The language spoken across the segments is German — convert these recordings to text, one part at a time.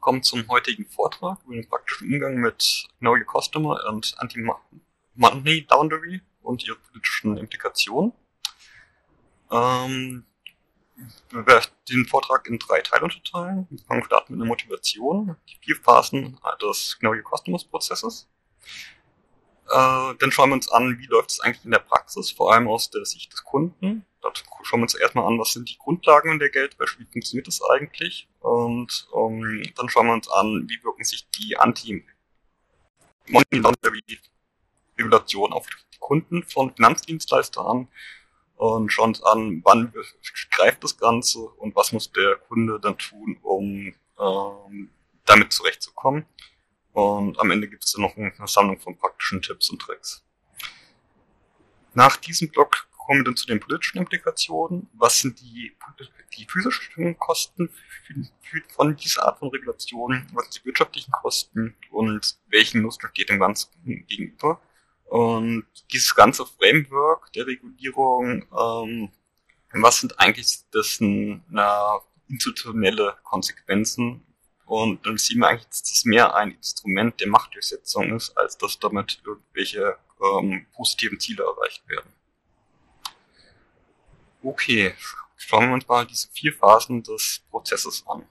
Willkommen zum heutigen Vortrag über den praktischen Umgang mit Know Your Customer und Anti-Money Boundary und ihre politischen Implikationen. Ähm, wir werden den Vortrag in drei Teile unterteilen. Wir fangen starten mit einer Motivation, die vier Phasen des Know Your Customers Prozesses. Äh, dann schauen wir uns an, wie läuft es eigentlich in der Praxis, vor allem aus der Sicht des Kunden. Da schauen wir uns erstmal an, was sind die Grundlagen der Geldwäsche, wie funktioniert das eigentlich? Und um, ähm, dann schauen wir uns an, wie wirken sich die Anti-Money-Laundering-Regulationen auf die Kunden von Finanzdienstleistern an und schauen uns an, wann greift das Ganze und was muss der Kunde dann tun, um ähm, damit zurechtzukommen. Und am Ende gibt es dann noch eine Sammlung von praktischen Tipps und Tricks. Nach diesem Blog kommen wir dann zu den politischen Implikationen. Was sind die, die physischen Kosten von dieser Art von Regulation? Was sind die wirtschaftlichen Kosten? Und welchen Nutzen steht dem Ganzen gegenüber? Und dieses ganze Framework der Regulierung, ähm, was sind eigentlich dessen na, institutionelle Konsequenzen? Und dann sehen wir eigentlich, dass das mehr ein Instrument der Machtdurchsetzung ist, als dass damit irgendwelche ähm, positiven Ziele erreicht werden. Okay, schauen wir uns mal diese vier Phasen des Prozesses an.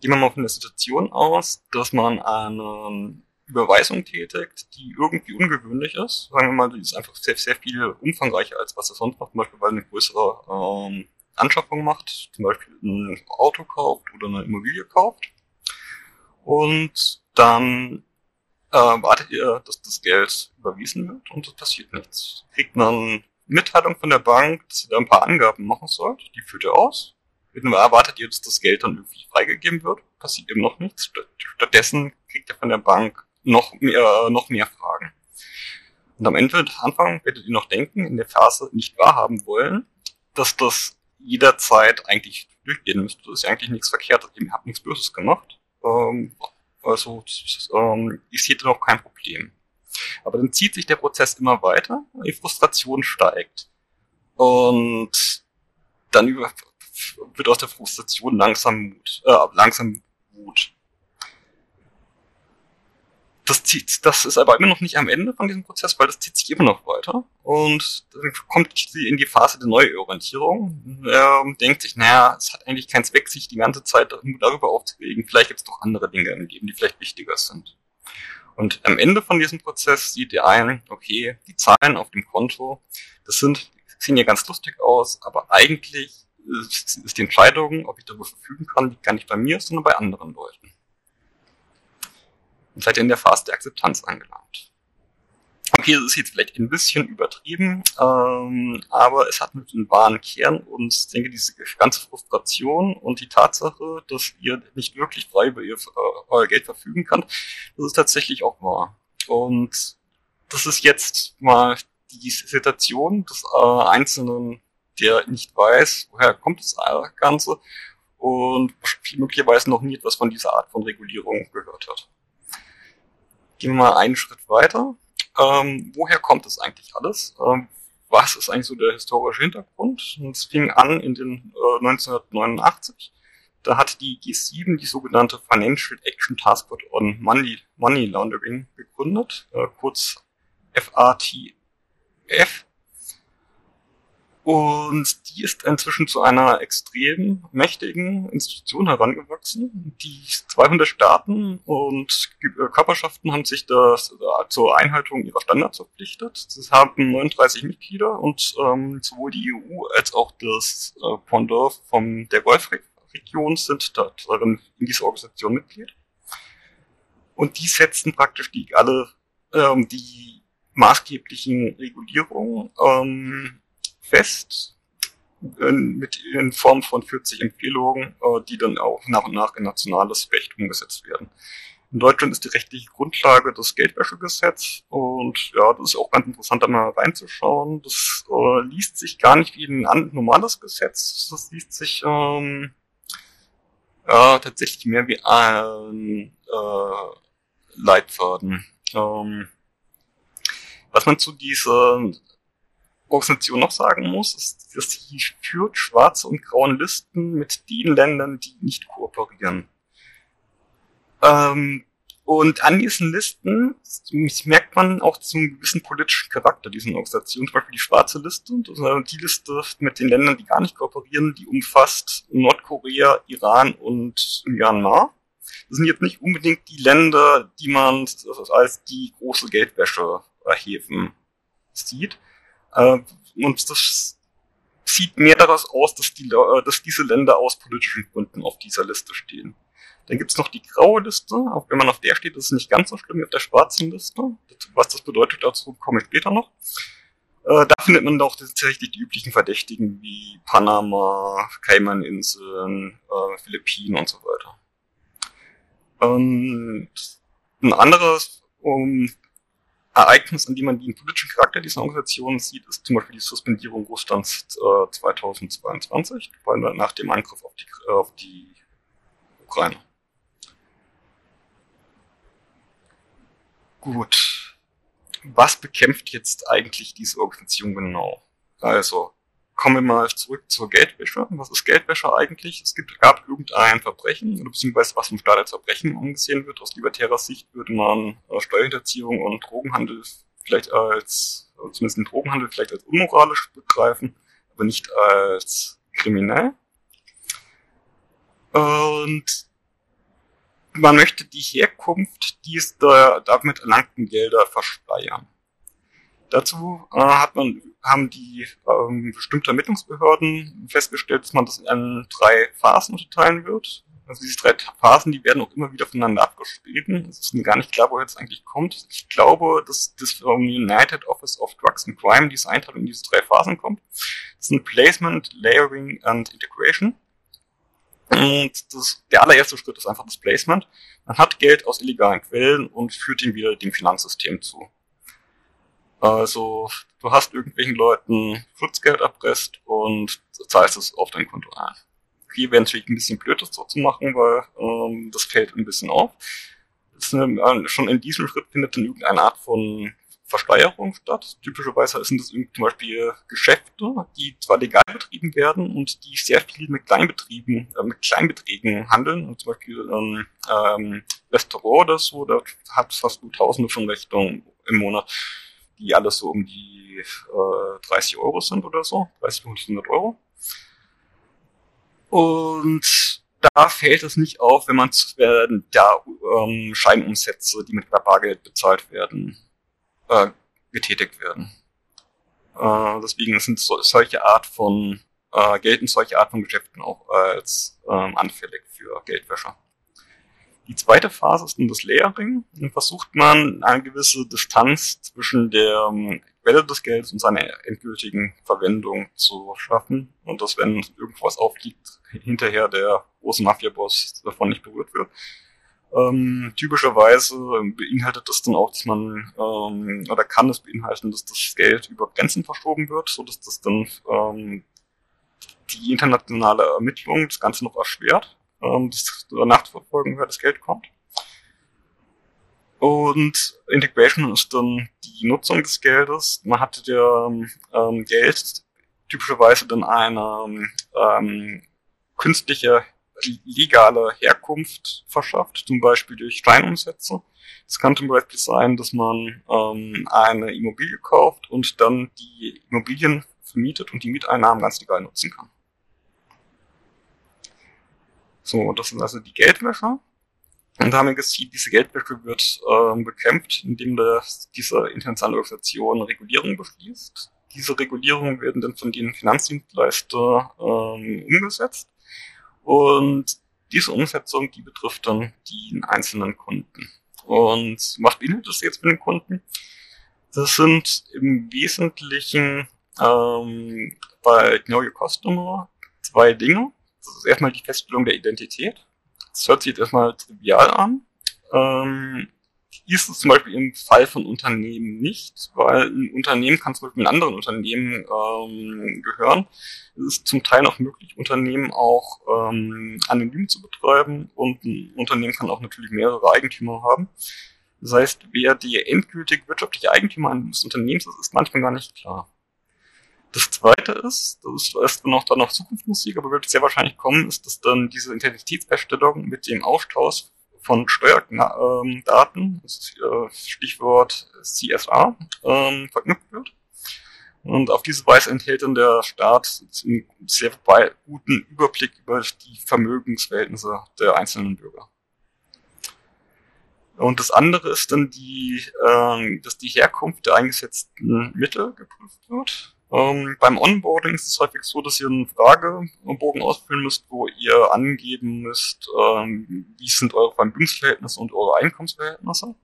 Gehen wir mal von der Situation aus, dass man eine Überweisung tätigt, die irgendwie ungewöhnlich ist. Sagen wir mal, die ist einfach sehr, sehr viel umfangreicher, als was er sonst macht, zum Beispiel weil eine größere ähm, Anschaffung macht, zum Beispiel ein Auto kauft oder eine Immobilie kauft. Und dann äh, wartet ihr, dass das Geld überwiesen wird und es passiert nichts. Kriegt man Mitteilung von der Bank, dass ihr da ein paar Angaben machen sollt. Die führt ihr aus. Erwartet ihr, dass das Geld dann irgendwie freigegeben wird? Passiert eben noch nichts. Stattdessen kriegt ihr von der Bank noch mehr, noch mehr Fragen. Und am Ende, Anfang, werdet ihr noch denken, in der Phase nicht wahrhaben wollen, dass das jederzeit eigentlich durchgehen müsste. Das ist ja eigentlich nichts Verkehrtes. Ihr habt nichts Böses gemacht. Ähm, also, ähm, ich sehe da noch kein Problem. Aber dann zieht sich der Prozess immer weiter, die Frustration steigt. Und dann über, wird aus der Frustration langsam Mut, äh, langsam Wut. Das zieht, das ist aber immer noch nicht am Ende von diesem Prozess, weil das zieht sich immer noch weiter. Und dann kommt sie in die Phase der Neuorientierung. Er denkt sich, naja, es hat eigentlich keinen Zweck, sich die ganze Zeit darüber aufzuregen. Vielleicht gibt es doch andere Dinge im Leben, die vielleicht wichtiger sind. Und am Ende von diesem Prozess sieht ihr ein, okay, die Zahlen auf dem Konto, das sind, sehen ja ganz lustig aus, aber eigentlich ist die Entscheidung, ob ich darüber verfügen kann, liegt gar nicht bei mir, sondern bei anderen Leuten. Und seid ihr in der Phase der Akzeptanz angelangt. Okay, das ist jetzt vielleicht ein bisschen übertrieben, ähm, aber es hat einen wahren Kern und ich denke, diese ganze Frustration und die Tatsache, dass ihr nicht wirklich frei über ihr, äh, euer Geld verfügen könnt, das ist tatsächlich auch wahr. Und das ist jetzt mal die Situation des äh, Einzelnen, der nicht weiß, woher kommt das Ganze und möglicherweise noch nie etwas von dieser Art von Regulierung gehört hat. Gehen wir mal einen Schritt weiter ähm, woher kommt das eigentlich alles? Ähm, was ist eigentlich so der historische Hintergrund? Und es fing an in den äh, 1989. Da hat die G7 die sogenannte Financial Action Task Force on Money, Money Laundering gegründet, äh, kurz FATF. Und die ist inzwischen zu einer extrem mächtigen Institution herangewachsen. Die 200 Staaten und Körperschaften haben sich das, äh, zur Einhaltung ihrer Standards verpflichtet. Sie haben 39 Mitglieder und ähm, sowohl die EU als auch das äh, Pendant von der Golfregion sind darin in dieser Organisation Mitglied. Und die setzen praktisch die alle ähm, die maßgeblichen Regulierungen ähm, fest in, mit, in Form von 40 Empfehlungen, äh, die dann auch nach und nach in nationales Recht umgesetzt werden. In Deutschland ist die rechtliche Grundlage das Geldwäschegesetz und ja, das ist auch ganz interessant, da mal reinzuschauen. Das äh, liest sich gar nicht wie ein normales Gesetz, das liest sich ähm, ja, tatsächlich mehr wie ein äh, Leitfaden. Ähm, was man zu dieser Organisation noch sagen muss, ist, dass sie führt schwarze und graue Listen mit den Ländern, die nicht kooperieren. Ähm, und an diesen Listen merkt man auch zum gewissen politischen Charakter dieser Organisation. Zum Beispiel die schwarze Liste, die Liste mit den Ländern, die gar nicht kooperieren, die umfasst Nordkorea, Iran und Myanmar. Das sind jetzt nicht unbedingt die Länder, die man als die große Geldwäsche erheben sieht. Äh, und das sieht mehr daraus aus, dass, die, dass diese Länder aus politischen Gründen auf dieser Liste stehen. Dann gibt's noch die graue Liste. Auch wenn man auf der steht, ist es nicht ganz so schlimm wie auf der schwarzen Liste. Was das bedeutet, dazu komme ich später noch. Äh, da findet man doch tatsächlich die üblichen Verdächtigen wie Panama, Cayman-Inseln, äh, Philippinen und so weiter. Und ein anderes um, Ereignis, an dem man den politischen Charakter dieser Organisation sieht, ist zum Beispiel die Suspendierung Russlands äh, 2022, nach dem Angriff auf die, auf die Ukraine. Gut. Was bekämpft jetzt eigentlich diese Organisation genau? Also, kommen wir mal zurück zur Geldwäsche. Was ist Geldwäsche eigentlich? Es gibt, gab irgendein Verbrechen, oder beziehungsweise was vom Staat als Verbrechen angesehen wird. Aus libertärer Sicht würde man äh, Steuerhinterziehung und Drogenhandel vielleicht als, zumindest den Drogenhandel vielleicht als unmoralisch begreifen, aber nicht als kriminell. Und man möchte die Herkunft dieser damit erlangten Gelder verschleiern. Dazu äh, hat man, haben die ähm, bestimmte Ermittlungsbehörden festgestellt, dass man das in drei Phasen unterteilen wird. Also diese drei Phasen, die werden auch immer wieder voneinander abgeschrieben. Es ist mir gar nicht klar, woher es eigentlich kommt. Ich glaube, dass das vom United Office of Drugs and Crime diese Einteilung in diese drei Phasen kommt. Das sind Placement, Layering and Integration. Und das, der allererste Schritt ist einfach das Placement. Man hat Geld aus illegalen Quellen und führt ihn wieder dem Finanzsystem zu. Also, du hast irgendwelchen Leuten Schutzgeld erpresst und zahlst es auf dein Konto ein. Hier wäre natürlich ein bisschen blöd, das so zu machen, weil ähm, das fällt ein bisschen auf. Eine, äh, schon in diesem Schritt findet dann irgendeine Art von Versteuerung statt. Typischerweise sind das zum Beispiel Geschäfte, die zwar legal betrieben werden und die sehr viel mit Kleinbetrieben, äh, mit Kleinbeträgen handeln. Und zum Beispiel ein ähm, Restaurant oder so, da hat fast du Tausende von Rechnungen im Monat, die alles so um die äh, 30 Euro sind oder so, 30 bis 100 Euro. Und da fällt es nicht auf, wenn man äh, da ähm, Scheinumsätze, die mit Bargeld bezahlt werden, äh, getätigt werden. Äh, deswegen sind so, solche Art von äh, gelten solche Art von Geschäften auch als ähm, anfällig für Geldwäscher. Die zweite Phase ist dann das Layering. Dann versucht man eine gewisse Distanz zwischen der ähm, Quelle des Geldes und seiner endgültigen Verwendung zu schaffen. Und dass, wenn irgendwas aufliegt, hinterher der große Mafia-Boss davon nicht berührt wird. Ähm, typischerweise beinhaltet das dann auch, dass man ähm, oder kann es beinhalten, dass das Geld über Grenzen verschoben wird, so dass das dann ähm, die internationale Ermittlung das Ganze noch erschwert, ähm, das nachzuverfolgen, wer das Geld kommt. Und Integration ist dann die Nutzung des Geldes. Man hat der ähm, Geld typischerweise dann eine ähm, künstliche legale Herkunft verschafft, zum Beispiel durch Steinumsätze. Es kann zum Beispiel sein, dass man ähm, eine Immobilie kauft und dann die Immobilien vermietet und die Mieteinnahmen ganz legal nutzen kann. So, das sind also die Geldwäsche. Und da haben wir gesehen, diese Geldwäsche wird ähm, bekämpft, indem das, diese internationale Organisation Regulierung beschließt. Diese Regulierungen werden dann von den Finanzdienstleistern ähm, umgesetzt. Und diese Umsetzung, die betrifft dann die einzelnen Kunden. Und was beinhaltet das jetzt für den Kunden? Das sind im Wesentlichen ähm, bei Know Your Customer zwei Dinge. Das ist erstmal die Feststellung der Identität. Das hört sich jetzt erstmal trivial an. Ähm, ist es zum Beispiel im Fall von Unternehmen nicht, weil ein Unternehmen kann zum Beispiel mit anderen Unternehmen ähm, gehören. Es ist zum Teil auch möglich, Unternehmen auch ähm, anonym zu betreiben und ein Unternehmen kann auch natürlich mehrere Eigentümer haben. Das heißt, wer der endgültig wirtschaftliche Eigentümer eines Unternehmens ist, ist manchmal gar nicht klar. Das zweite ist, das ist noch dann noch Zukunftsmusik, aber wird sehr wahrscheinlich kommen, ist, dass dann diese Identitätsfeststellung mit dem Austausch von Steuerdaten, äh, Stichwort CSA, ähm, verknüpft wird. Und auf diese Weise enthält dann der Staat einen sehr guten Überblick über die Vermögensverhältnisse der einzelnen Bürger. Und das andere ist dann die, äh, dass die Herkunft der eingesetzten Mittel geprüft wird. Ähm, beim Onboarding ist es häufig so, dass ihr einen Fragebogen ausfüllen müsst, wo ihr angeben müsst, ähm, wie sind eure Vermögensverhältnisse und eure Einkommensverhältnisse.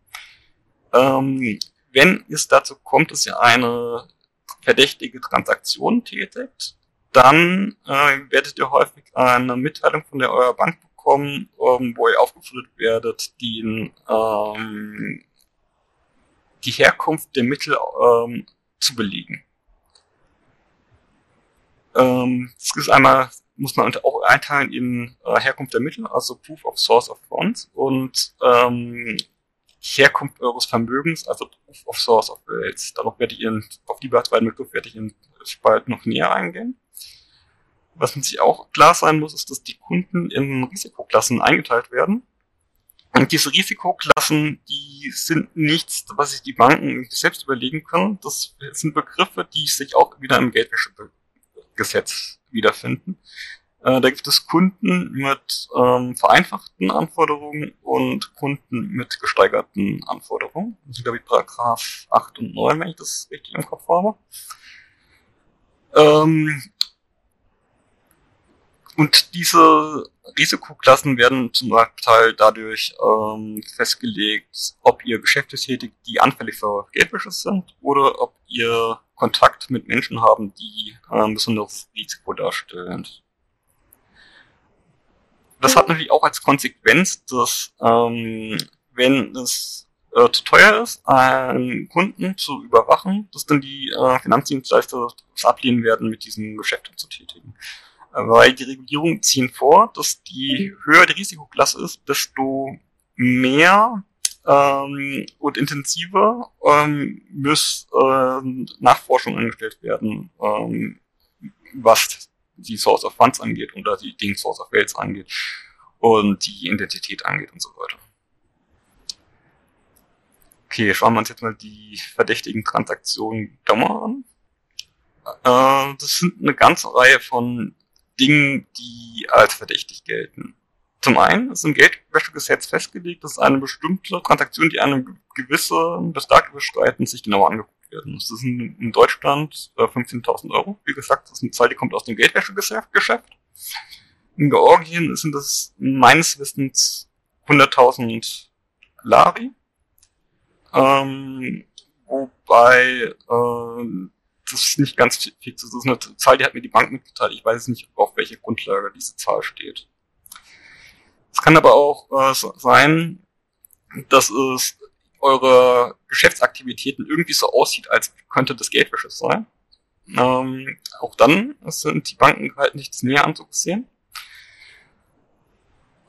Ähm, wenn es dazu kommt, dass ihr eine verdächtige Transaktion tätigt, dann äh, werdet ihr häufig eine Mitteilung von der eurer Bank bekommen, ähm, wo ihr aufgefordert werdet, den, ähm, die Herkunft der Mittel ähm, zu belegen. Ähm, das ist einmal, muss man auch einteilen in äh, Herkunft der Mittel, also Proof of Source of Funds und ähm, Herkunft eures Vermögens, also Proof of Source of Wealth. Darauf werde ich in, auf die beiden Begriffe werde ich in Spalt noch näher eingehen. Was sich auch klar sein muss, ist, dass die Kunden in Risikoklassen eingeteilt werden. Und diese Risikoklassen, die sind nichts, was sich die Banken selbst überlegen können. Das sind Begriffe, die sich auch wieder im Geldwäschegesetz wiederfinden. Äh, da gibt es Kunden mit ähm, vereinfachten Anforderungen und Kunden mit gesteigerten Anforderungen. Das sind, glaube ich, Paragraph 8 und 9, wenn ich das richtig im Kopf habe. Ähm, und diese Risikoklassen werden zum Teil dadurch ähm, festgelegt, ob ihr Geschäfte tätigt, die anfällig für Geldwäsche sind oder ob ihr Kontakt mit Menschen haben, die ein ähm, besonderes Risiko darstellen. Das hat natürlich auch als Konsequenz, dass ähm, wenn es äh, zu teuer ist, einen Kunden zu überwachen, dass dann die äh, Finanzdienstleister es ablehnen werden, mit diesen Geschäften zu tätigen. Weil die Regulierungen ziehen vor, dass die höher die Risikoklasse ist, desto mehr ähm, und intensiver ähm, muss äh, Nachforschung angestellt werden, ähm, was die Source of Funds angeht oder die Ding Source of Wealth angeht und die Identität angeht und so weiter. Okay, schauen wir uns jetzt mal die verdächtigen Transaktionen genauer an. Äh, das sind eine ganze Reihe von Dingen, die als verdächtig gelten. Zum einen ist im Geldwäschegesetz festgelegt, dass eine bestimmte Transaktion, die eine gewisse Betrag überschreiten, sich genauer angeguckt werden. Das ist in, Deutschland äh, 15.000 Euro. Wie gesagt, das ist eine Zahl, die kommt aus dem Geldwäschegeschäft. In Georgien sind das meines Wissens 100.000 Lari. Ähm, wobei äh, das ist nicht ganz fix. Das ist eine Zahl, die hat mir die Bank mitgeteilt. Ich weiß nicht, auf welche Grundlage diese Zahl steht. Es kann aber auch äh, sein, dass es eure Geschäftsaktivitäten irgendwie so aussieht, als könnte das Geldwäsche sein. Ähm, auch dann sind die Banken halt nichts näher anzusehen.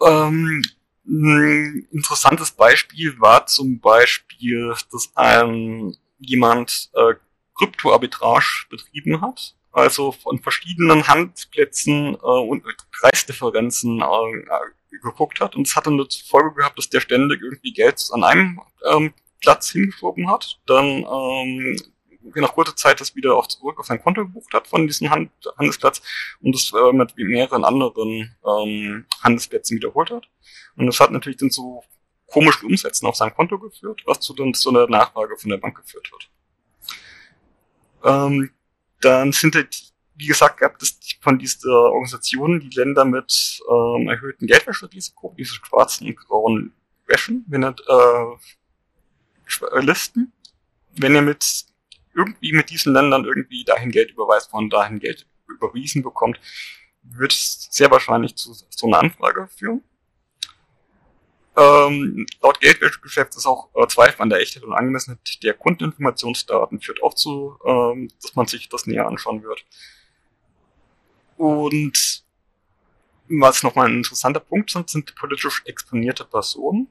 Ähm, ein interessantes Beispiel war zum Beispiel, dass ein jemand äh, Kryptoarbitrage betrieben hat, also von verschiedenen Handelsplätzen äh, und Preisdifferenzen äh, geguckt hat. Und es hat dann zur Folge gehabt, dass der ständig irgendwie Geld an einem ähm, Platz hingeschoben hat, dann ähm, nach kurzer Zeit das wieder auch zurück auf sein Konto gebucht hat von diesem Hand Handelsplatz und das äh, mit mehreren anderen ähm, Handelsplätzen wiederholt hat. Und das hat natürlich dann zu komischen Umsätzen auf sein Konto geführt, was zu dann zu einer Nachfrage von der Bank geführt wird. Ähm, dann sind halt, wie gesagt, gab es von dieser Organisation die Länder mit ähm, erhöhten Geldwäscherisiko, diese schwarzen und grauen Wäschen, wenn er, äh, Listen. Wenn ihr mit irgendwie mit diesen Ländern irgendwie dahin Geld überweist, von dahin Geld überwiesen bekommt, wird es sehr wahrscheinlich zu so einer Anfrage führen. Ähm, laut Geldwäschegeschäft ist auch äh, Zweifel an der Echtheit und Angemessenheit der Kundeninformationsdaten führt auch zu, ähm, dass man sich das näher anschauen wird. Und was nochmal ein interessanter Punkt sind, sind politisch exponierte Personen.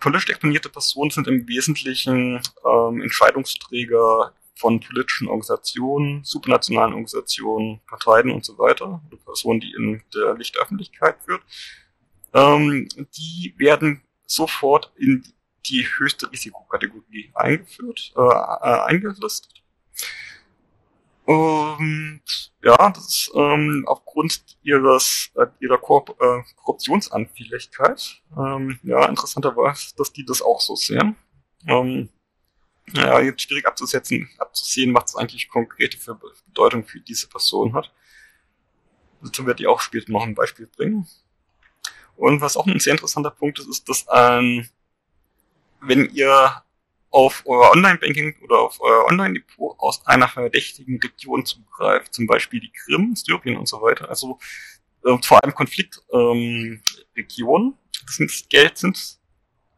Politisch exponierte Personen sind im Wesentlichen ähm, Entscheidungsträger von politischen Organisationen, supranationalen Organisationen, Parteien und so weiter, Personen, die in der Lichtöffentlichkeit führt ähm, die werden sofort in die höchste Risikokategorie eingeführt, äh, äh, eingelistet. Und ja, das ist ähm, aufgrund ihres äh, ihrer Korrup äh, Korruptionsanfälligkeit. Ähm, ja, interessanterweise, dass die das auch so sehen. Ähm, ja, jetzt schwierig abzusetzen, abzusehen, was es eigentlich konkrete für Bedeutung für diese Person hat. Dazu werde ich auch später noch ein Beispiel bringen. Und was auch ein sehr interessanter Punkt ist, ist, dass ähm, wenn ihr auf euer Online-Banking oder auf euer Online-Depot aus einer verdächtigen Region zugreift, zum Beispiel die Krim, Syrien und so weiter, also äh, vor allem Konfliktregionen, ähm, das sind, Geld sind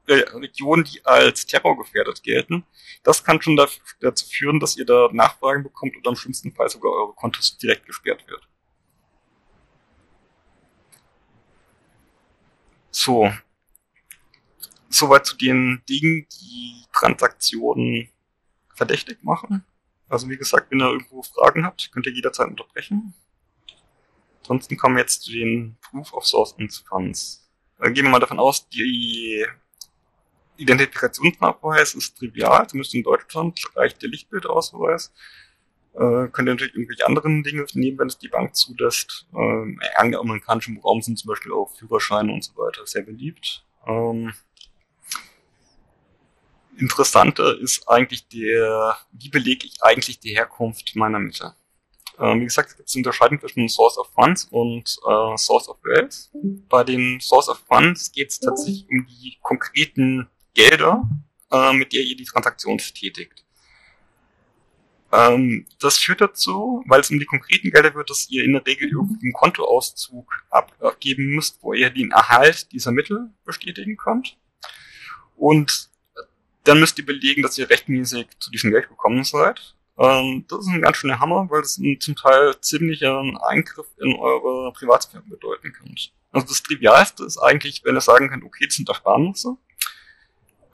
äh, Regionen, die als terrorgefährdet gelten, das kann schon dazu führen, dass ihr da Nachfragen bekommt oder im schlimmsten Fall sogar eure Kontos direkt gesperrt wird. So, soweit zu den Dingen, die Transaktionen verdächtig machen. Also wie gesagt, wenn ihr irgendwo Fragen habt, könnt ihr jederzeit unterbrechen. Ansonsten kommen wir jetzt zu den Proof of Source. Dann gehen wir mal davon aus, die Identifikationsnachweis ist trivial, zumindest in Deutschland reicht der Lichtbildausweis. Äh, könnt ihr natürlich irgendwelche anderen Dinge nehmen, wenn es die Bank zulässt. Ähm, Im amerikanischen Raum sind zum Beispiel auch Führerscheine und so weiter sehr beliebt. Ähm, interessanter ist eigentlich der, wie belege ich eigentlich die Herkunft meiner Mittel. Ähm, wie gesagt, es gibt eine Unterscheidung zwischen Source of Funds und äh, Source of Wealth. Bei den Source of Funds geht es tatsächlich um die konkreten Gelder, äh, mit der ihr die Transaktion tätigt. Ähm, das führt dazu, weil es um die konkreten Gelder wird, dass ihr in der Regel irgendeinen Kontoauszug abgeben müsst, wo ihr den Erhalt dieser Mittel bestätigen könnt. Und dann müsst ihr belegen, dass ihr rechtmäßig zu diesem Geld gekommen seid. Ähm, das ist ein ganz schöner Hammer, weil ein zum Teil ziemlicher Eingriff in eure Privatsphäre bedeuten kann. Also das Trivialste ist eigentlich, wenn ihr sagen könnt, okay, das sind Ersparnisse.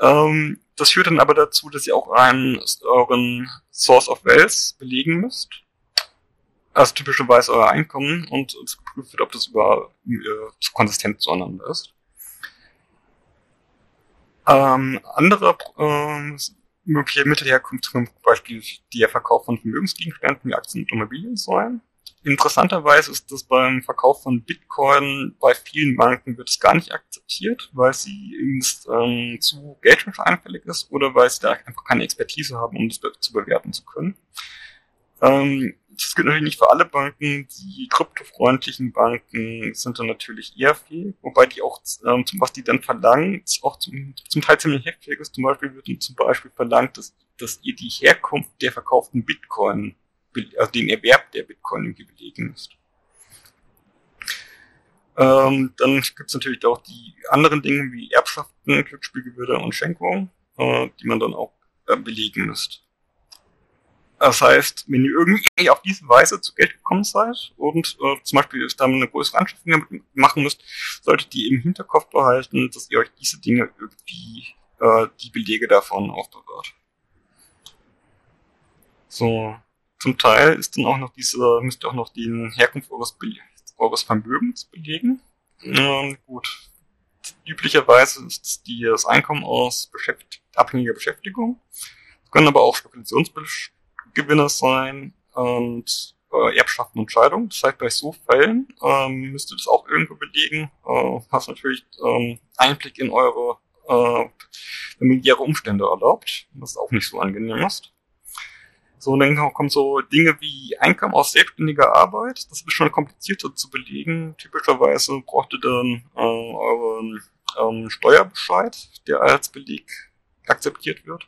Ähm, das führt dann aber dazu, dass ihr auch einen, euren Source of Wealth belegen müsst. Also typischerweise euer Einkommen und es geprüft wird, ob das über äh, konsistent zueinander ist. Ähm, andere ähm, mögliche Mittelherkunft zum Beispiel der Verkauf von Vermögensgegenständen wie Aktien und Immobilien sein. Interessanterweise ist das beim Verkauf von Bitcoin bei vielen Banken wird es gar nicht akzeptiert, weil sie ähm, zu geldwäscheanfällig ist oder weil sie da einfach keine Expertise haben, um das zu bewerten zu können. Ähm, das gilt natürlich nicht für alle Banken. Die kryptofreundlichen Banken sind dann natürlich eher fähig, wobei die auch, ähm, was die dann verlangen, auch zum, zum Teil ziemlich heftig ist. Zum Beispiel wird zum Beispiel verlangt, dass, dass ihr die Herkunft der verkauften Bitcoin, also den Erwerb der Bitcoin irgendwie belegen müsst. Ähm, dann gibt es natürlich auch die anderen Dinge wie Erbschaften, Glücksspielgewürde und Schenkungen, äh, die man dann auch äh, belegen müsst. Das heißt, wenn ihr irgendwie auf diese Weise zu Geld gekommen seid und äh, zum Beispiel dann eine größere Anschaffung machen müsst, solltet ihr im Hinterkopf behalten, dass ihr euch diese Dinge irgendwie äh, die Belege davon aufbewahrt. So, zum Teil ist dann auch noch diese, müsst ihr auch noch den Herkunft eures, eures Vermögens belegen. Ähm, gut. Üblicherweise ist die, das Einkommen aus beschäftigt, abhängiger Beschäftigung. Das können aber auch Spekulationsbestände Gewinner sein und äh, Erbschaften und Scheidung. Das heißt, bei so Fällen ähm, müsst ihr das auch irgendwo belegen. Äh, was natürlich ähm, Einblick in eure äh, familiäre Umstände erlaubt, was auch nicht so angenehm ist. So, dann kommen so Dinge wie Einkommen aus selbstständiger Arbeit. Das ist schon komplizierter zu belegen. Typischerweise braucht ihr dann äh, euren ähm, Steuerbescheid, der als Beleg akzeptiert wird.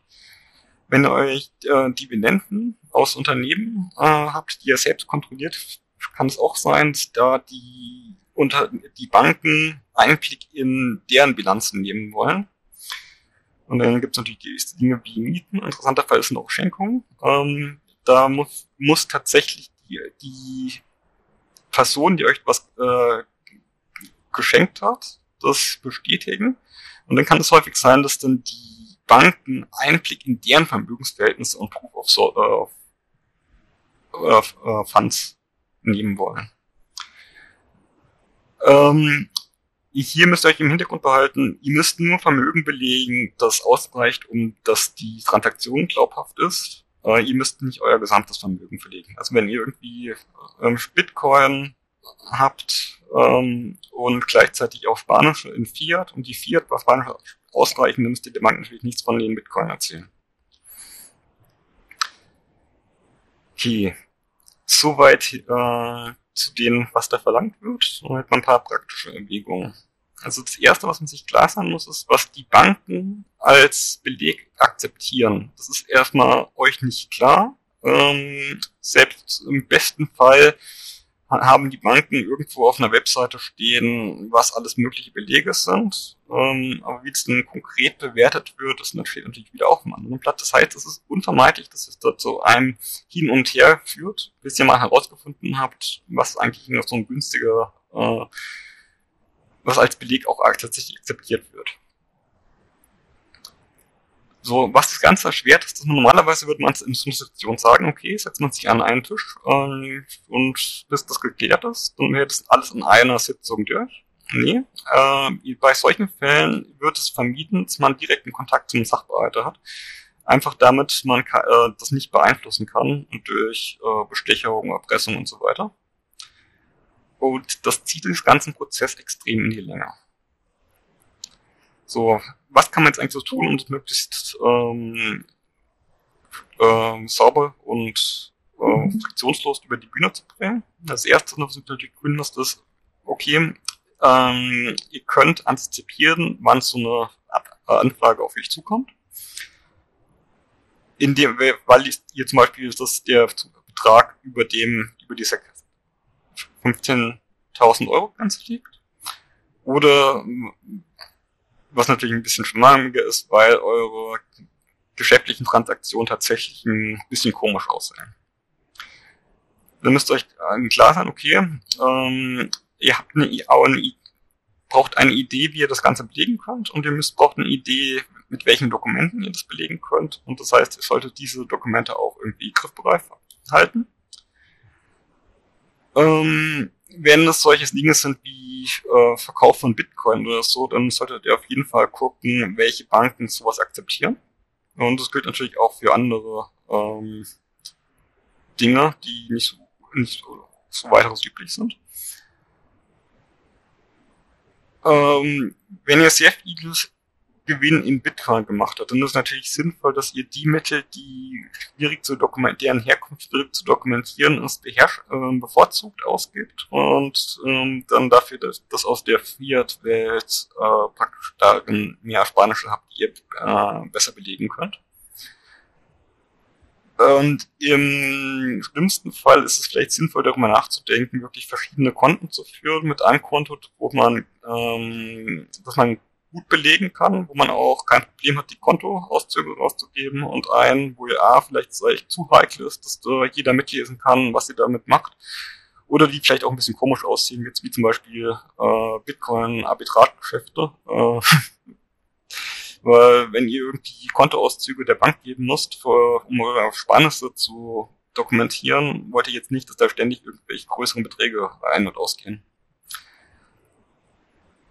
Wenn ihr euch äh, Dividenden aus Unternehmen äh, habt, die ihr selbst kontrolliert, kann es auch sein, dass da die, unter, die Banken Einblick in deren Bilanzen nehmen wollen. Und dann gibt es natürlich die Dinge wie Mieten. Interessanter Fall sind auch Schenkungen. Ähm, da muss, muss tatsächlich die, die Person, die euch was äh, geschenkt hat, das bestätigen. Und dann kann es häufig sein, dass dann die Banken Einblick in deren Vermögensverhältnisse und Proof of, so, äh, äh, Funds nehmen wollen. Ähm, hier müsst ihr euch im Hintergrund behalten, ihr müsst nur Vermögen belegen, das ausreicht, um dass die Transaktion glaubhaft ist. Äh, ihr müsst nicht euer gesamtes Vermögen verlegen. Also wenn ihr irgendwie ähm, Bitcoin habt ähm, und gleichzeitig auch Spanische in Fiat und die Fiat bei Spanisch ausreichen, dann müsst ihr der Bank natürlich nichts von den Bitcoin erzählen. Okay, soweit äh, zu dem, was da verlangt wird. Und hat man ein paar praktische Erwägungen. Also das Erste, was man sich klar sein muss, ist, was die Banken als Beleg akzeptieren. Das ist erstmal euch nicht klar. Ähm, selbst im besten Fall haben die Banken irgendwo auf einer Webseite stehen, was alles mögliche Belege sind. Ähm, aber wie es denn konkret bewertet wird, ist natürlich wieder auf einem anderen Blatt. Das heißt, es ist unvermeidlich, dass es dort so einem Hin und Her führt, bis ihr mal herausgefunden habt, was eigentlich noch so ein günstiger, äh, was als Beleg auch tatsächlich akzeptiert wird. So, was das Ganze erschwert ist, dass normalerweise würde man es in Situation sagen, okay, setzt man sich an einen Tisch äh, und bis das geklärt ist, dann wäre das alles in einer Sitzung durch. Nee, äh, bei solchen Fällen wird es vermieden, dass man direkten Kontakt zum Sachbearbeiter hat. Einfach damit man äh, das nicht beeinflussen kann durch äh, Bestechung, Erpressung und so weiter. Und das zieht den ganzen Prozess extrem in die Länge. So, was kann man jetzt eigentlich so tun, um das möglichst ähm, ähm, sauber und äh, friktionslos über die Bühne zu bringen? Das erste, was ich natürlich grün ist, ist, okay, ähm, ihr könnt antizipieren, wann so eine äh, Anfrage auf euch zukommt. In dem, weil ihr zum Beispiel das der Betrag über dem, über die 15.000 Euro Grenze liegt. Oder was natürlich ein bisschen schmarriger ist, weil eure geschäftlichen Transaktionen tatsächlich ein bisschen komisch aussehen. Dann müsst ihr euch klar sein, okay, ähm, ihr habt eine, eine, braucht eine Idee, wie ihr das Ganze belegen könnt und ihr müsst braucht eine Idee, mit welchen Dokumenten ihr das belegen könnt. Und das heißt, ihr solltet diese Dokumente auch irgendwie griffbereit halten. Ähm, wenn es solche Dinge sind wie äh, Verkauf von Bitcoin oder so, dann solltet ihr auf jeden Fall gucken, welche Banken sowas akzeptieren. Und das gilt natürlich auch für andere ähm, Dinge, die nicht so, nicht so weiteres üblich sind. Ähm, wenn ihr sehr vieles Gewinn in Bitcoin gemacht hat, dann ist es natürlich sinnvoll, dass ihr die Mittel, die schwierig zu dokumentieren, deren Herkunft schwierig zu dokumentieren ist, beherrscht, äh, bevorzugt ausgibt und ähm, dann dafür, dass, dass aus der Fiat-Welt äh, praktisch da mehr Spanische habt, die ihr äh, besser belegen könnt. Und im schlimmsten Fall ist es vielleicht sinnvoll, darüber nachzudenken, wirklich verschiedene Konten zu führen mit einem Konto, wo man, ähm, dass man gut belegen kann, wo man auch kein Problem hat, die Kontoauszüge rauszugeben und ein, wo ja vielleicht es zu heikel ist, dass da jeder mitlesen kann, was sie damit macht. Oder die vielleicht auch ein bisschen komisch aussehen, jetzt wie zum Beispiel äh, Bitcoin-Arbitragegeschäfte. Äh, weil wenn ihr irgendwie Kontoauszüge der Bank geben müsst, für, um eure Ersparnisse zu dokumentieren, wollt ihr jetzt nicht, dass da ständig irgendwelche größeren Beträge ein- und ausgehen.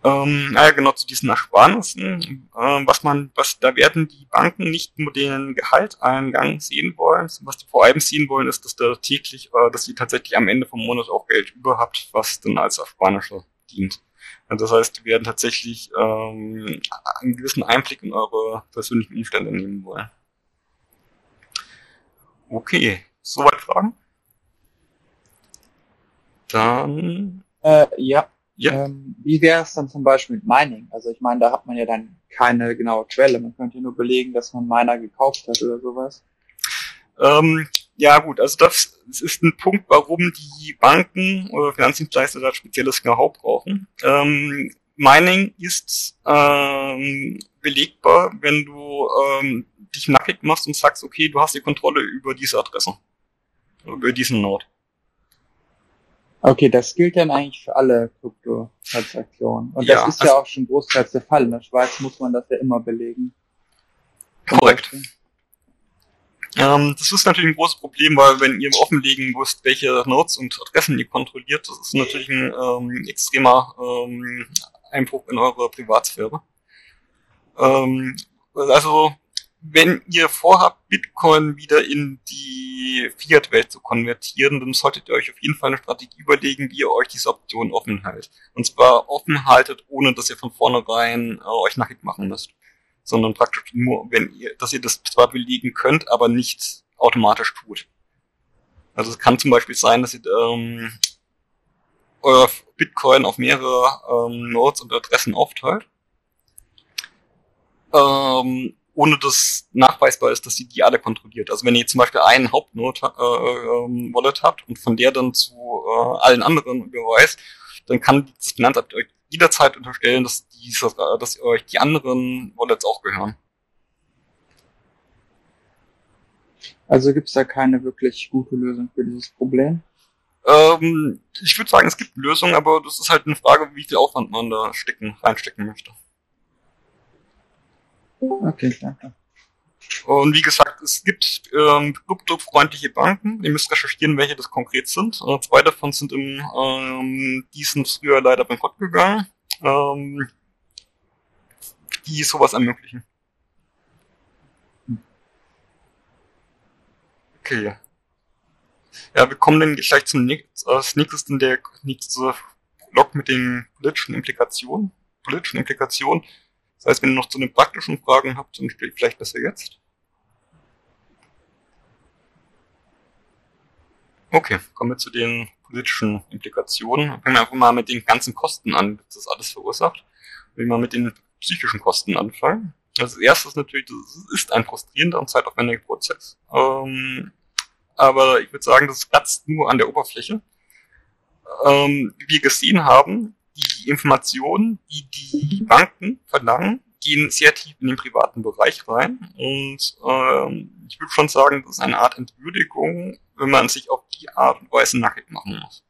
Ähm, naja, genau zu diesen Ersparnissen, äh, was man, was, da werden die Banken nicht nur den Gehalteingang sehen wollen, was die vor allem sehen wollen, ist, dass da täglich, äh, dass sie tatsächlich am Ende vom Monat auch Geld über habt, was dann als Ersparnisse dient. Das heißt, die werden tatsächlich ähm, einen gewissen Einblick in eure persönlichen Umstände nehmen wollen. Okay, soweit Fragen? Dann. Äh, ja, ja. Ähm, wie wäre es dann zum Beispiel mit Mining? Also ich meine, da hat man ja dann keine genaue Quelle. Man könnte ja nur belegen, dass man Miner gekauft hat oder sowas. Ähm, ja gut, also das, das ist ein Punkt, warum die Banken oder Finanzdienstleister da spezielles Know-how brauchen. Ähm, Mining ist ähm, belegbar, wenn du ähm, dich nackig machst und sagst, okay, du hast die Kontrolle über diese Adresse, über diesen Node. Okay, das gilt dann eigentlich für alle Kryptotransaktionen. Und ja, das ist ja auch schon großteils der Fall. In der Schweiz muss man das ja immer belegen. Korrekt. Ähm, das ist natürlich ein großes Problem, weil wenn ihr offenlegen müsst, welche Nodes und Adressen ihr kontrolliert, das ist natürlich ein ähm, extremer ähm, Einbruch in eure Privatsphäre. Ähm, also, wenn ihr vorhabt, Bitcoin wieder in die Fiat-Welt zu konvertieren, dann solltet ihr euch auf jeden Fall eine Strategie überlegen, wie ihr euch diese Option offen haltet. Und zwar offen haltet, ohne dass ihr von vornherein äh, euch nackig machen müsst. Sondern praktisch nur, wenn ihr, dass ihr das zwar belegen könnt, aber nicht automatisch tut. Also es kann zum Beispiel sein, dass ihr ähm, euer Bitcoin auf mehrere ähm, Nodes und Adressen aufteilt. Ähm, ohne dass nachweisbar ist, dass sie die alle kontrolliert. Also wenn ihr zum Beispiel einen Hauptnode äh, ähm, habt und von der dann zu äh, allen anderen überweist, dann kann das Finanzamt euch jederzeit unterstellen, dass, diese, dass euch die anderen Wallets auch gehören. Also gibt es da keine wirklich gute Lösung für dieses Problem? Ähm, ich würde sagen, es gibt Lösungen, aber das ist halt eine Frage, wie viel Aufwand man da stecken, reinstecken möchte. Okay, danke. Und wie gesagt, es gibt ähm, kryptofreundliche Banken. Ihr müsst recherchieren, welche das konkret sind. Äh, zwei davon sind im ähm, die früher leider bankrott gegangen, ähm, die sowas ermöglichen. Okay. Ja, wir kommen dann gleich zum nächsten, als nächstes in der nächste Log mit den politischen Implikationen. Politischen Implikationen. Das heißt, wenn ihr noch zu den praktischen Fragen habt, dann vielleicht besser jetzt. Okay, kommen wir zu den politischen Implikationen. Fangen wir einfach mal mit den ganzen Kosten an, was das alles verursacht. Wenn wir mal mit den psychischen Kosten anfangen. Also erstes natürlich, das ist ein frustrierender und zeitaufwendiger Prozess. Ähm, aber ich würde sagen, das kratzt nur an der Oberfläche. Ähm, wie wir gesehen haben, die Informationen, die die Banken verlangen, gehen sehr tief in den privaten Bereich rein. Und ähm, ich würde schon sagen, das ist eine Art Entwürdigung, wenn man sich auf die Art und Weise nackig machen muss.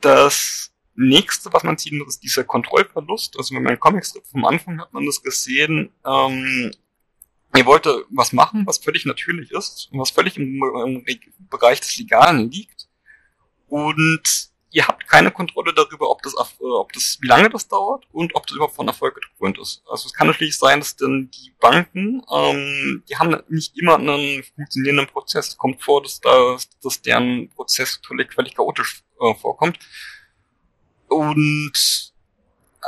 Das nächste, was man sieht, ist dieser Kontrollverlust. Also wenn man Comicstrip vom Anfang hat man das gesehen, ähm, ihr wollte was machen, was völlig natürlich ist und was völlig im, im Bereich des Legalen liegt. Und ihr habt keine Kontrolle darüber, ob das, äh, ob das, wie lange das dauert und ob das überhaupt von Erfolg gekrönt ist. Also es kann natürlich sein, dass dann die Banken, ähm, die haben nicht immer einen funktionierenden Prozess. Es kommt vor, dass da, dass deren Prozess völlig, völlig chaotisch äh, vorkommt. Und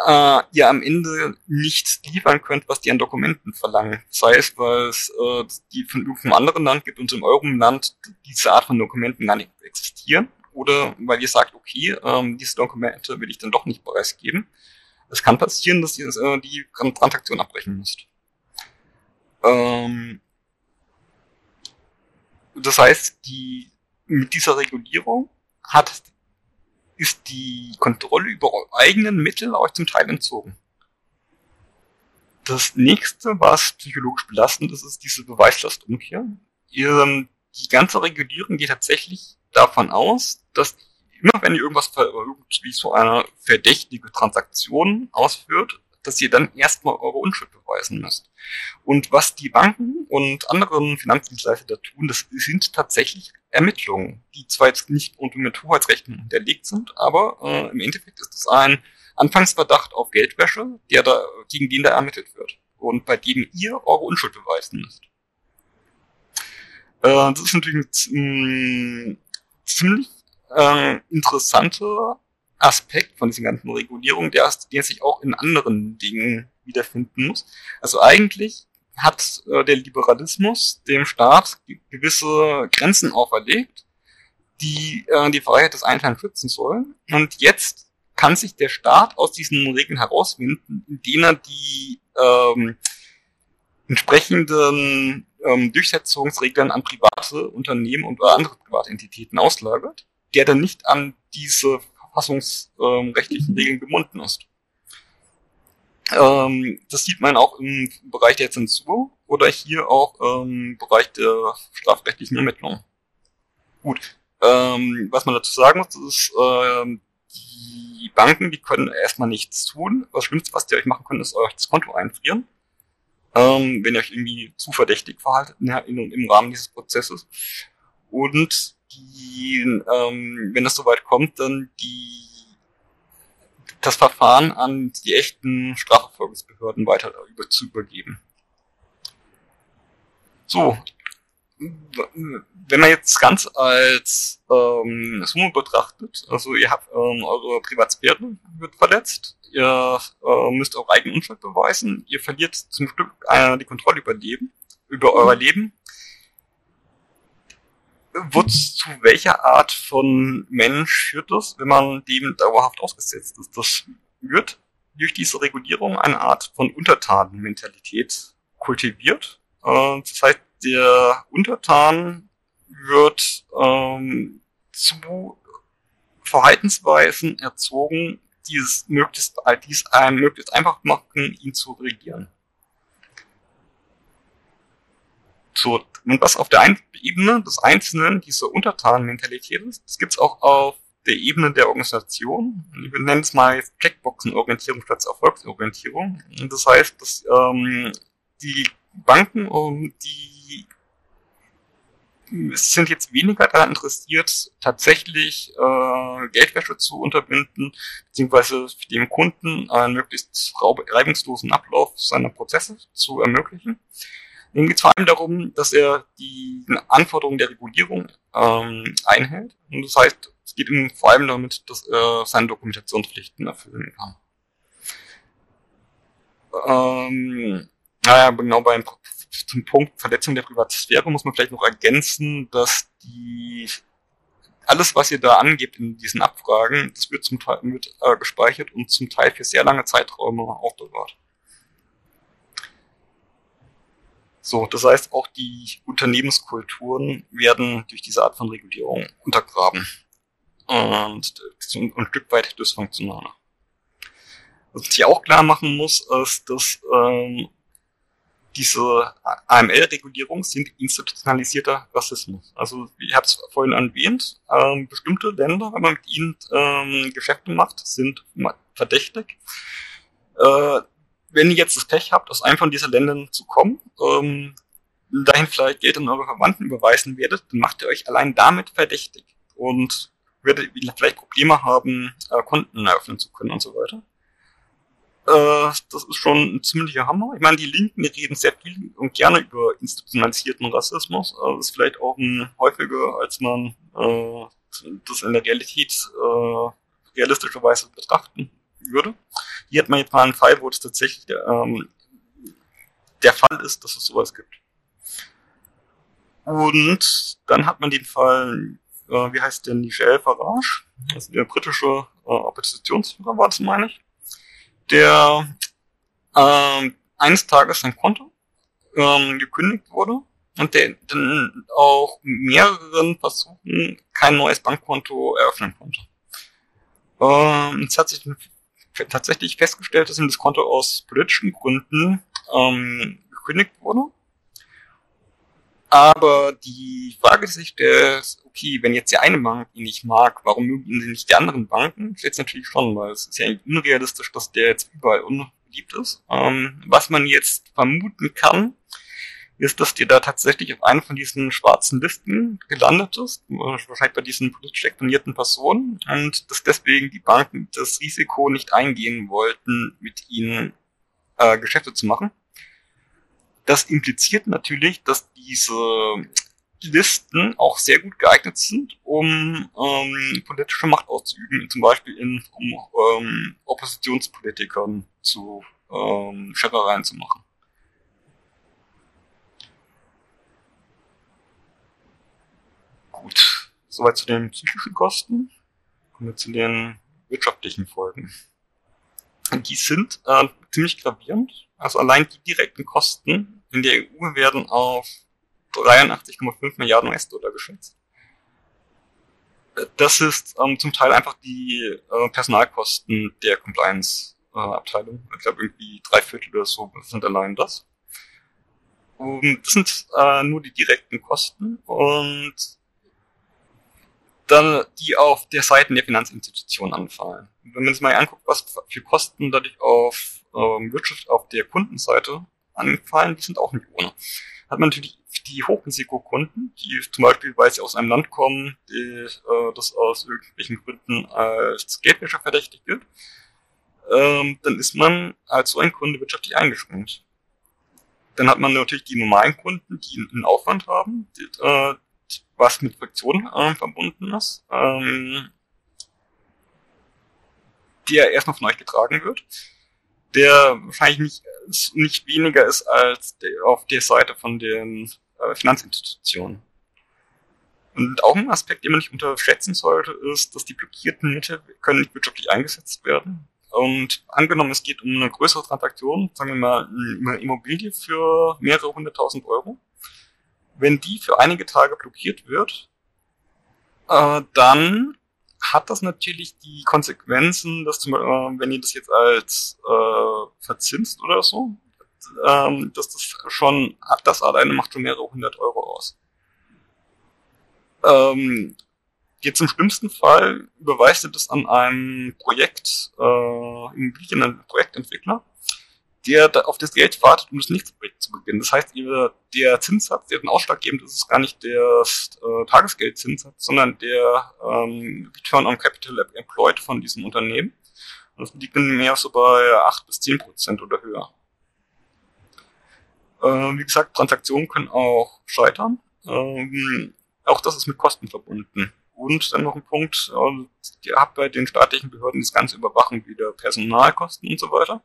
äh, ihr am Ende nichts liefern könnt, was die an Dokumenten verlangen. Sei es, weil es äh, die von irgendeinem anderen Land gibt und im Euro-Land diese Art von Dokumenten gar nicht existieren oder weil ihr sagt, okay, ähm, diese Dokumente will ich dann doch nicht preisgeben. Es kann passieren, dass ihr äh, die Transaktion abbrechen müsst. Ähm, das heißt, die, mit dieser Regulierung hat, ist die Kontrolle über eure eigenen Mittel euch zum Teil entzogen. Das nächste, was psychologisch belastend ist, ist diese Beweislastumkehr. Ihr, die ganze Regulierung geht tatsächlich davon aus, dass immer wenn ihr irgendwas irgendwie so eine verdächtige Transaktion ausführt, dass ihr dann erstmal eure Unschuld beweisen müsst. Und was die Banken und anderen Finanzdienstleister da tun, das sind tatsächlich Ermittlungen, die zwar jetzt nicht unter mit Hoheitsrechten unterlegt sind, aber äh, im Endeffekt ist es ein Anfangsverdacht auf Geldwäsche, der da, gegen den da ermittelt wird und bei dem ihr eure Unschuld beweisen müsst. Äh, das ist natürlich ein, ziemlich äh, interessanter Aspekt von diesen ganzen Regulierungen, der, der sich auch in anderen Dingen wiederfinden muss. Also eigentlich hat äh, der Liberalismus dem Staat gewisse Grenzen auferlegt, die äh, die Freiheit des Einzelnen schützen sollen. Und jetzt kann sich der Staat aus diesen Regeln herauswinden, indem er die ähm, entsprechenden ähm, Durchsetzungsregeln an private Unternehmen und andere private Entitäten auslagert, der dann nicht an diese verfassungsrechtlichen ähm, Regeln gebunden ist. Ähm, das sieht man auch im Bereich der Zensur oder hier auch im Bereich der strafrechtlichen Ermittlung. Gut, ähm, was man dazu sagen muss, ist, ähm, die Banken, die können erstmal nichts tun. Das Schlimmste, was die euch machen können, ist euch das Konto einfrieren ähm, wenn ihr euch irgendwie zu verdächtig verhaltet in, im Rahmen dieses Prozesses. Und die, ähm, wenn das soweit kommt, dann die das Verfahren an die echten Strafverfolgungsbehörden weiter über, zu übergeben. So, wenn man jetzt ganz als ähm, Summe betrachtet, also ihr habt ähm, eure Privatsphäre wird verletzt, ihr äh, müsst auch eigene Unschuld beweisen, ihr verliert zum Stück äh, die Kontrolle über Leben, über euer Leben. Wozu zu welcher Art von Mensch führt das, wenn man dem dauerhaft ausgesetzt ist? Das wird durch diese Regulierung eine Art von Untertanenmentalität kultiviert. Äh, das heißt, der Untertan wird ähm, zu Verhaltensweisen erzogen, die es möglichst, die es einem möglichst einfach machen, ihn zu regieren. So, und was auf der einen Ebene des Einzelnen diese Untertanenmentalität ist, das gibt's auch auf der Ebene der Organisation. Wir nennen es mal Checkboxenorientierung statt Erfolgsorientierung. Das heißt, dass ähm, die Banken, um die sind jetzt weniger daran interessiert, tatsächlich äh, Geldwäsche zu unterbinden, beziehungsweise dem Kunden einen möglichst reibungslosen Ablauf seiner Prozesse zu ermöglichen. Ihm geht es vor allem darum, dass er die Anforderungen der Regulierung ähm, einhält. Und das heißt, es geht ihm vor allem damit, dass er seine Dokumentationspflichten erfüllen kann. Ähm, naja, genau beim zum Punkt Verletzung der Privatsphäre muss man vielleicht noch ergänzen, dass die alles, was ihr da angebt in diesen Abfragen, das wird zum Teil wird, äh, gespeichert und zum Teil für sehr lange Zeiträume aufbewahrt. So, das heißt, auch die Unternehmenskulturen werden durch diese Art von Regulierung untergraben und ein Stück weit dysfunktionaler. Was ich auch klar machen muss, ist, dass ähm, diese AML-Regulierung sind institutionalisierter Rassismus. Also, ich habe es vorhin erwähnt, ähm, bestimmte Länder, wenn man mit ihnen ähm, Geschäfte macht, sind verdächtig. Äh, wenn ihr jetzt das Pech habt, aus einem von diesen Ländern zu kommen, ähm, dahin vielleicht Geld an eure Verwandten überweisen werdet, dann macht ihr euch allein damit verdächtig und werdet vielleicht Probleme haben, äh, Konten eröffnen zu können und so weiter. Äh, das ist schon ein ziemlicher Hammer. Ich meine, die Linken reden sehr viel und gerne über institutionalisierten Rassismus. Äh, das ist vielleicht auch ein häufiger, als man äh, das in der Realität äh, realistischerweise betrachten würde. Hier hat man jetzt mal einen Fall, wo es tatsächlich der, ähm, der Fall ist, dass es sowas gibt. Und dann hat man den Fall, äh, wie heißt der, Nigel Farage, ist der britische äh, Oppositionsführer, war das, meine ich der ähm, eines Tages sein Konto ähm, gekündigt wurde und der dann auch mehreren Versuchen kein neues Bankkonto eröffnen konnte. Ähm, es hat sich tatsächlich festgestellt, dass ihm das Konto aus politischen Gründen ähm, gekündigt wurde. Aber die Frage, sich stellt, okay, wenn jetzt die eine Bank ihn nicht mag, warum mögen sie nicht die anderen Banken? Stellt natürlich schon, weil es ist ja unrealistisch, dass der jetzt überall unbeliebt ist. Ähm, was man jetzt vermuten kann, ist, dass der da tatsächlich auf einer von diesen schwarzen Listen gelandet ist, wahrscheinlich bei diesen politisch exponierten Personen, und dass deswegen die Banken das Risiko nicht eingehen wollten, mit ihnen äh, Geschäfte zu machen. Das impliziert natürlich, dass diese Listen auch sehr gut geeignet sind, um ähm, politische Macht auszuüben, zum Beispiel in, um ähm, Oppositionspolitikern zu ähm, Scherereien zu machen. Gut, soweit zu den psychischen Kosten. Kommen wir zu den wirtschaftlichen Folgen. Die sind äh, ziemlich gravierend. Also allein die direkten Kosten in der EU werden auf 83,5 Milliarden US-Dollar geschätzt. Das ist ähm, zum Teil einfach die äh, Personalkosten der Compliance-Abteilung. Äh, ich glaube, irgendwie drei Viertel oder so sind allein das. Und das sind äh, nur die direkten Kosten und dann die auf der Seite der Finanzinstitutionen anfallen. Wenn man sich mal anguckt, was für Kosten dadurch auf ähm, Wirtschaft auf der Kundenseite angefallen, die sind auch nicht ohne. Hat man natürlich die Hochrisikokunden, die zum Beispiel, weil sie aus einem Land kommen, die, äh, das aus irgendwelchen Gründen als Geldwäscher verdächtigt wird. ähm, dann ist man als so ein Kunde wirtschaftlich eingeschränkt. Dann hat man natürlich die normalen Kunden, die einen Aufwand haben, die, äh, was mit Friktion äh, verbunden ist, ähm, der erstmal von euch getragen wird, der wahrscheinlich nicht, nicht weniger ist als der, auf der Seite von den äh, Finanzinstitutionen. Und auch ein Aspekt, den man nicht unterschätzen sollte, ist, dass die blockierten Mittel können nicht wirtschaftlich eingesetzt werden. Und angenommen, es geht um eine größere Transaktion, sagen wir mal eine Immobilie für mehrere hunderttausend Euro. Wenn die für einige Tage blockiert wird, äh, dann hat das natürlich die Konsequenzen, dass zum Beispiel, äh, wenn ihr das jetzt als äh, verzinst oder so, ähm, dass das schon, das alleine macht schon mehrere hundert Euro aus. Ähm, jetzt im schlimmsten Fall überweist ihr das an ein Projekt, äh, Immobilien, einen Projektentwickler, der auf das Geld wartet, um das nächste Projekt zu beginnen. Das heißt, der Zinssatz, der den ausschlaggebend ist, ist gar nicht der äh, Tagesgeldzinssatz, sondern der ähm, Return on Capital Employed von diesem Unternehmen. Und das liegt dann mehr so bei acht bis zehn Prozent oder höher. Äh, wie gesagt, Transaktionen können auch scheitern. Ähm, auch das ist mit Kosten verbunden. Und dann noch ein Punkt, äh, ihr habt bei den staatlichen Behörden das ganze Überwachen wieder Personalkosten und so weiter.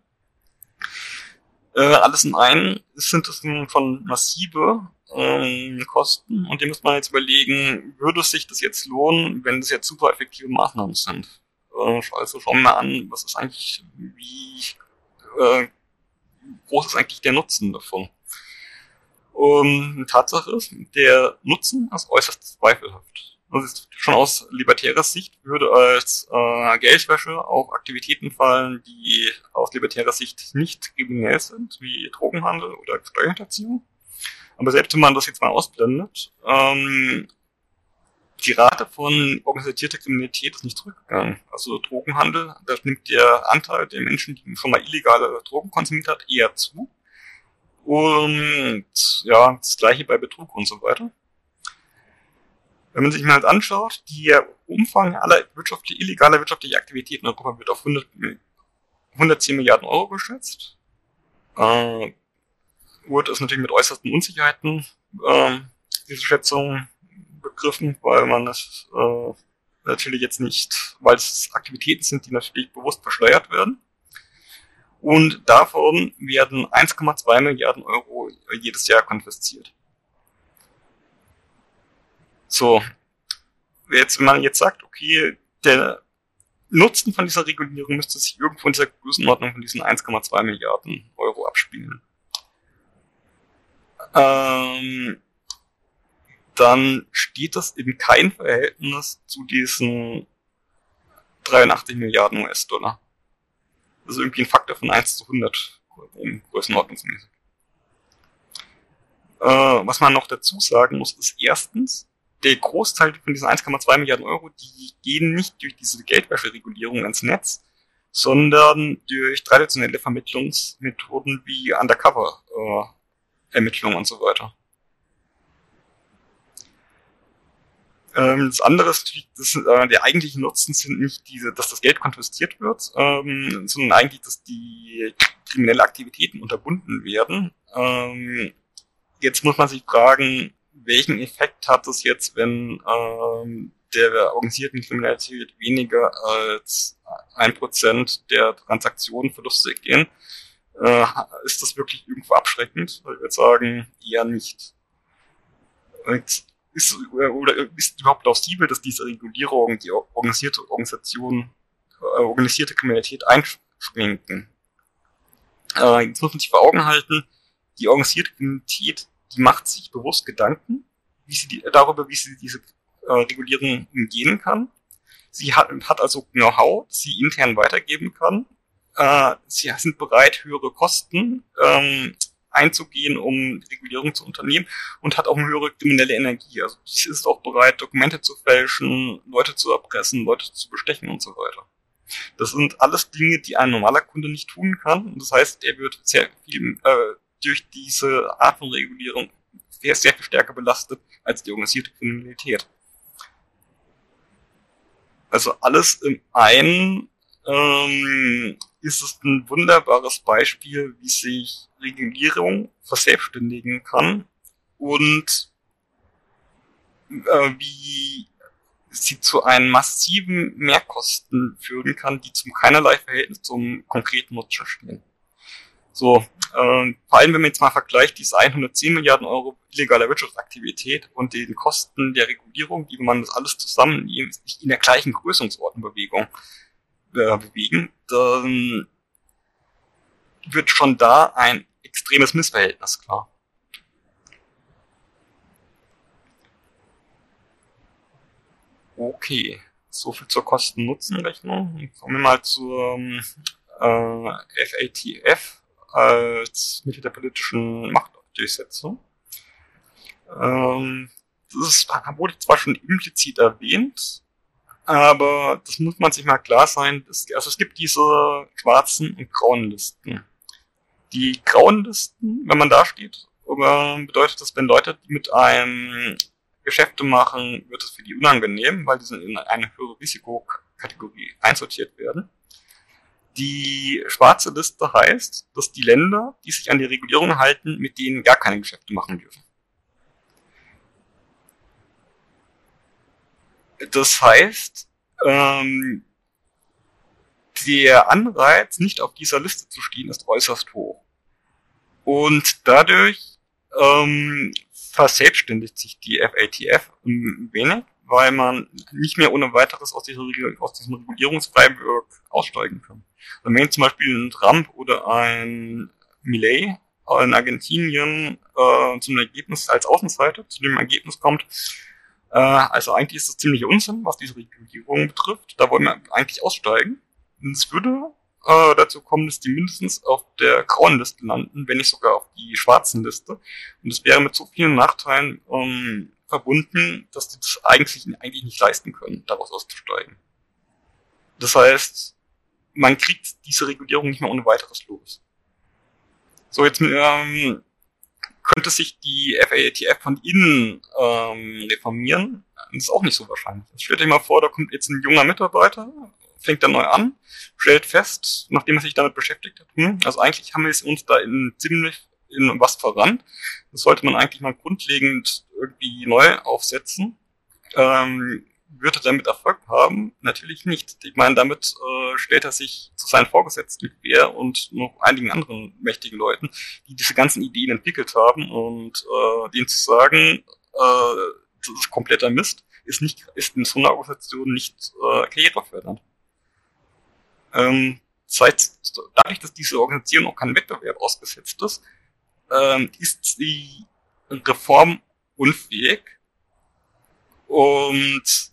Äh, alles in einem sind das von massive ähm, Kosten und dem muss man jetzt überlegen, würde es sich das jetzt lohnen, wenn das jetzt super effektive Maßnahmen sind. Äh, also schauen wir mal an, was ist eigentlich, wie äh, groß ist eigentlich der Nutzen davon. Und Tatsache ist, der Nutzen ist äußerst zweifelhaft. Das ist schon aus libertärer Sicht würde als äh, Geldwäsche auch Aktivitäten fallen, die aus libertärer Sicht nicht kriminell sind, wie Drogenhandel oder Steuerhinterziehung. Aber selbst wenn man das jetzt mal ausblendet, ähm, die Rate von organisierter Kriminalität ist nicht zurückgegangen. Also Drogenhandel, da nimmt der Anteil der Menschen, die schon mal illegale Drogen konsumiert hat, eher zu. Und ja, das gleiche bei Betrug und so weiter. Wenn man sich mal halt anschaut, der Umfang aller wirtschaftlich, illegaler wirtschaftlicher Aktivitäten in Europa wird auf 100, 110 Milliarden Euro geschätzt. Äh, wurde es natürlich mit äußersten Unsicherheiten äh, diese Schätzung begriffen, weil man es äh, natürlich jetzt nicht, weil es Aktivitäten sind, die natürlich bewusst verschleiert werden. Und davon werden 1,2 Milliarden Euro jedes Jahr konfisziert. So, jetzt, wenn man jetzt sagt, okay, der Nutzen von dieser Regulierung müsste sich irgendwo in dieser Größenordnung von diesen 1,2 Milliarden Euro abspielen. Ähm, dann steht das in kein Verhältnis zu diesen 83 Milliarden US-Dollar. Das ist irgendwie ein Faktor von 1 zu 100 größenordnungsmäßig. Äh, was man noch dazu sagen muss, ist erstens, der Großteil von diesen 1,2 Milliarden Euro, die gehen nicht durch diese Geldwäscheregulierung ins Netz, sondern durch traditionelle Vermittlungsmethoden wie Undercover-Ermittlungen äh, und so weiter. Ähm, das andere ist das, äh, der eigentliche Nutzen sind nicht diese, dass das Geld konfisziert wird, ähm, sondern eigentlich, dass die kriminelle Aktivitäten unterbunden werden. Ähm, jetzt muss man sich fragen, welchen Effekt hat es jetzt, wenn ähm, der organisierten Kriminalität weniger als ein Prozent der Transaktionen Verluste gehen? Äh, ist das wirklich irgendwo abschreckend? Ich würde sagen, eher nicht. Und ist, oder ist überhaupt plausibel, dass diese Regulierung die organisierte Organisation, äh, organisierte Kriminalität einschränken? Äh, jetzt muss man sich vor Augen halten, die organisierte Kriminalität, die macht sich bewusst Gedanken, wie sie die, darüber, wie sie diese äh, Regulierung umgehen kann. Sie hat, hat also Know-how, sie intern weitergeben kann. Äh, sie sind bereit, höhere Kosten ähm, einzugehen, um Regulierung zu unternehmen und hat auch eine höhere kriminelle Energie. Also sie ist auch bereit, Dokumente zu fälschen, Leute zu erpressen, Leute zu bestechen und so weiter. Das sind alles Dinge, die ein normaler Kunde nicht tun kann. Und das heißt, er wird sehr viel äh, durch diese Art von Regulierung sehr, viel stärker belastet als die organisierte Kriminalität. Also alles im einen ähm, ist es ein wunderbares Beispiel, wie sich Regulierung verselbstständigen kann und äh, wie sie zu einem massiven Mehrkosten führen kann, die zum keinerlei Verhältnis zum konkreten Nutzen stehen. So, äh, vor allem wenn man jetzt mal vergleicht, diese 110 Milliarden Euro illegaler Wirtschaftsaktivität und den Kosten der Regulierung, die man das alles zusammen in der gleichen Größenordnenbewegung äh, bewegen, dann wird schon da ein extremes Missverhältnis klar. Okay, soviel zur Kosten-Nutzen-Rechnung. Kommen wir mal zur äh, FATF als Mittel der politischen Machtdurchsetzung. Ähm, das wurde zwar schon implizit erwähnt, aber das muss man sich mal klar sein. Also es gibt diese schwarzen und grauen Listen. Die grauen Listen, wenn man da steht, bedeutet das, wenn Leute, mit einem Geschäfte machen, wird es für die unangenehm, weil die sind in eine höhere Risikokategorie einsortiert werden. Die schwarze Liste heißt, dass die Länder, die sich an die Regulierung halten, mit denen gar keine Geschäfte machen dürfen. Das heißt, ähm, der Anreiz, nicht auf dieser Liste zu stehen, ist äußerst hoch. Und dadurch ähm, verselbstständigt sich die FATF ein wenig, weil man nicht mehr ohne weiteres aus, dieser, aus diesem Regulierungsfreiburg aussteigen kann. Also wenn zum Beispiel ein Trump oder ein Millet in Argentinien äh, zum Ergebnis als Außenseiter zu dem Ergebnis kommt, äh, also eigentlich ist das ziemlich Unsinn, was diese Regulierung betrifft. Da wollen wir eigentlich aussteigen. Und es würde äh, dazu kommen, dass die mindestens auf der grauen Liste landen, wenn nicht sogar auf die schwarzen Liste. Und es wäre mit so vielen Nachteilen ähm, verbunden, dass die das eigentlich, eigentlich nicht leisten können, daraus auszusteigen. Das heißt, man kriegt diese Regulierung nicht mehr ohne weiteres los. So, jetzt ähm, könnte sich die FATF von innen ähm, reformieren. Das ist auch nicht so wahrscheinlich. Stellt euch mal vor, da kommt jetzt ein junger Mitarbeiter, fängt dann neu an, stellt fest, nachdem er sich damit beschäftigt hat, hm, also eigentlich haben wir uns da in ziemlich in was voran. Das sollte man eigentlich mal grundlegend irgendwie neu aufsetzen. Ähm, wird er damit Erfolg haben? Natürlich nicht. Ich meine, damit äh, stellt er sich zu seinen Vorgesetzten quer und noch einigen anderen mächtigen Leuten, die diese ganzen Ideen entwickelt haben und äh, denen zu sagen, äh, das ist kompletter Mist, ist nicht, ist in so einer Organisation nicht äh, karrierefördernd. Ähm, seit, dadurch, dass diese Organisation auch kein Wettbewerb ausgesetzt ist, ähm, ist die Reform unfähig und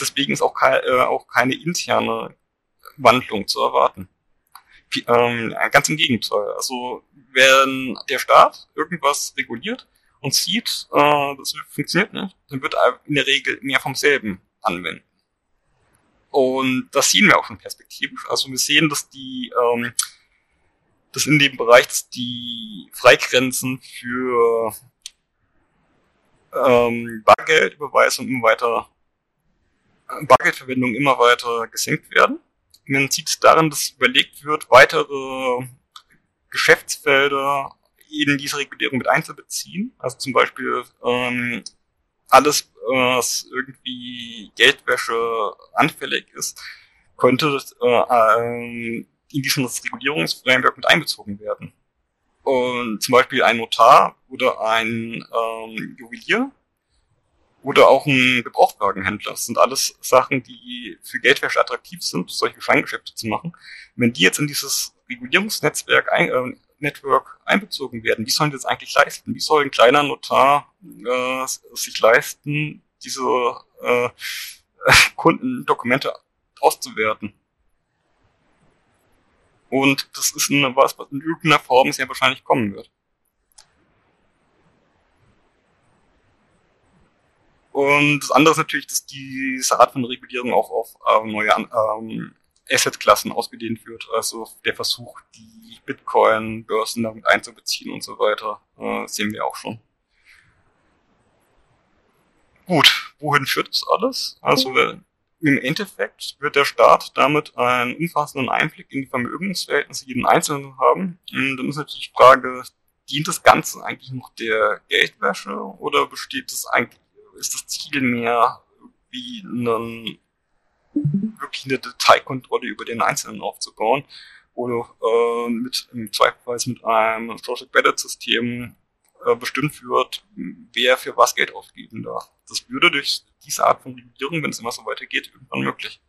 deswegen ist auch, ke äh, auch keine interne Wandlung zu erwarten. Ähm, ganz im Gegenteil. Also wenn der Staat irgendwas reguliert und sieht, äh, das funktioniert nicht, dann wird er in der Regel mehr vom selben anwenden. Und das sehen wir auch schon perspektivisch. Also wir sehen, dass die ähm, dass in dem Bereich dass die Freigrenzen für ähm, Bargeldüberweisung immer weiter Bargeldverwendung immer weiter gesenkt werden. Man sieht es daran, dass überlegt wird, weitere Geschäftsfelder in diese Regulierung mit einzubeziehen. Also zum Beispiel ähm, alles, was irgendwie Geldwäsche anfällig ist, könnte äh, in dieses Regulierungsframework mit einbezogen werden. Und zum Beispiel ein Notar oder ein ähm, Juwelier oder auch ein Gebrauchtwagenhändler. Das sind alles Sachen, die für Geldwäsche attraktiv sind, solche Scheingeschäfte zu machen. Wenn die jetzt in dieses Regulierungsnetzwerk ein, äh, Network einbezogen werden, wie sollen die das eigentlich leisten? Wie soll ein kleiner Notar äh, sich leisten, diese äh, Kundendokumente auszuwerten? Und das ist eine, was, was in irgendeiner Form sehr wahrscheinlich kommen wird. Und das andere ist natürlich, dass diese Art von Regulierung auch auf äh, neue ähm, Assetklassen ausgedehnt wird. Also der Versuch, die Bitcoin-Börsen damit einzubeziehen und so weiter, äh, sehen wir auch schon. Gut, wohin führt das alles? Also Im Endeffekt wird der Staat damit einen umfassenden Einblick in die Vermögensverhältnisse jeden Einzelnen haben. Und dann ist natürlich die Frage, dient das Ganze eigentlich noch der Geldwäsche oder besteht das eigentlich, ist das Ziel mehr wie einen, wirklich eine Detailkontrolle über den Einzelnen aufzubauen oder äh, mit im Zweifelsfall mit einem Social Credit System äh, bestimmt wird, wer für was Geld ausgeben darf. Das würde durch diese Art von Regulierung, wenn es immer so weitergeht, irgendwann möglich.